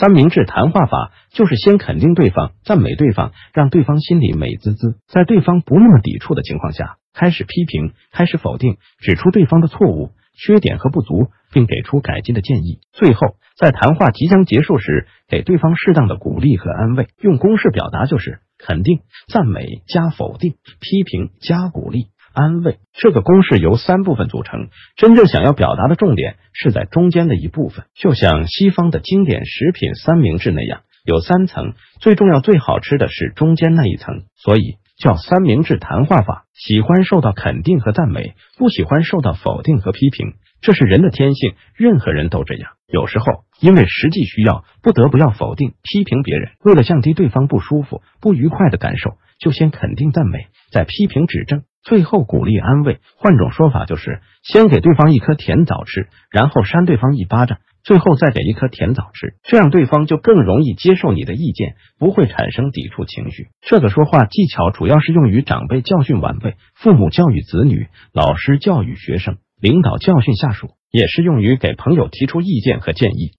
三明治谈话法就是先肯定对方，赞美对方，让对方心里美滋滋，在对方不那么抵触的情况下，开始批评，开始否定，指出对方的错误、缺点和不足，并给出改进的建议。最后，在谈话即将结束时，给对方适当的鼓励和安慰。用公式表达就是肯定、赞美加否定，批评加鼓励。安慰这个公式由三部分组成，真正想要表达的重点是在中间的一部分，就像西方的经典食品三明治那样，有三层，最重要、最好吃的是中间那一层，所以叫三明治谈话法。喜欢受到肯定和赞美，不喜欢受到否定和批评，这是人的天性，任何人都这样。有时候因为实际需要，不得不要否定、批评别人，为了降低对方不舒服、不愉快的感受，就先肯定赞美，再批评指正。最后鼓励安慰，换种说法就是先给对方一颗甜枣吃，然后扇对方一巴掌，最后再给一颗甜枣吃，这样对方就更容易接受你的意见，不会产生抵触情绪。这个说话技巧主要是用于长辈教训晚辈、父母教育子女、老师教育学生、领导教训下属，也适用于给朋友提出意见和建议。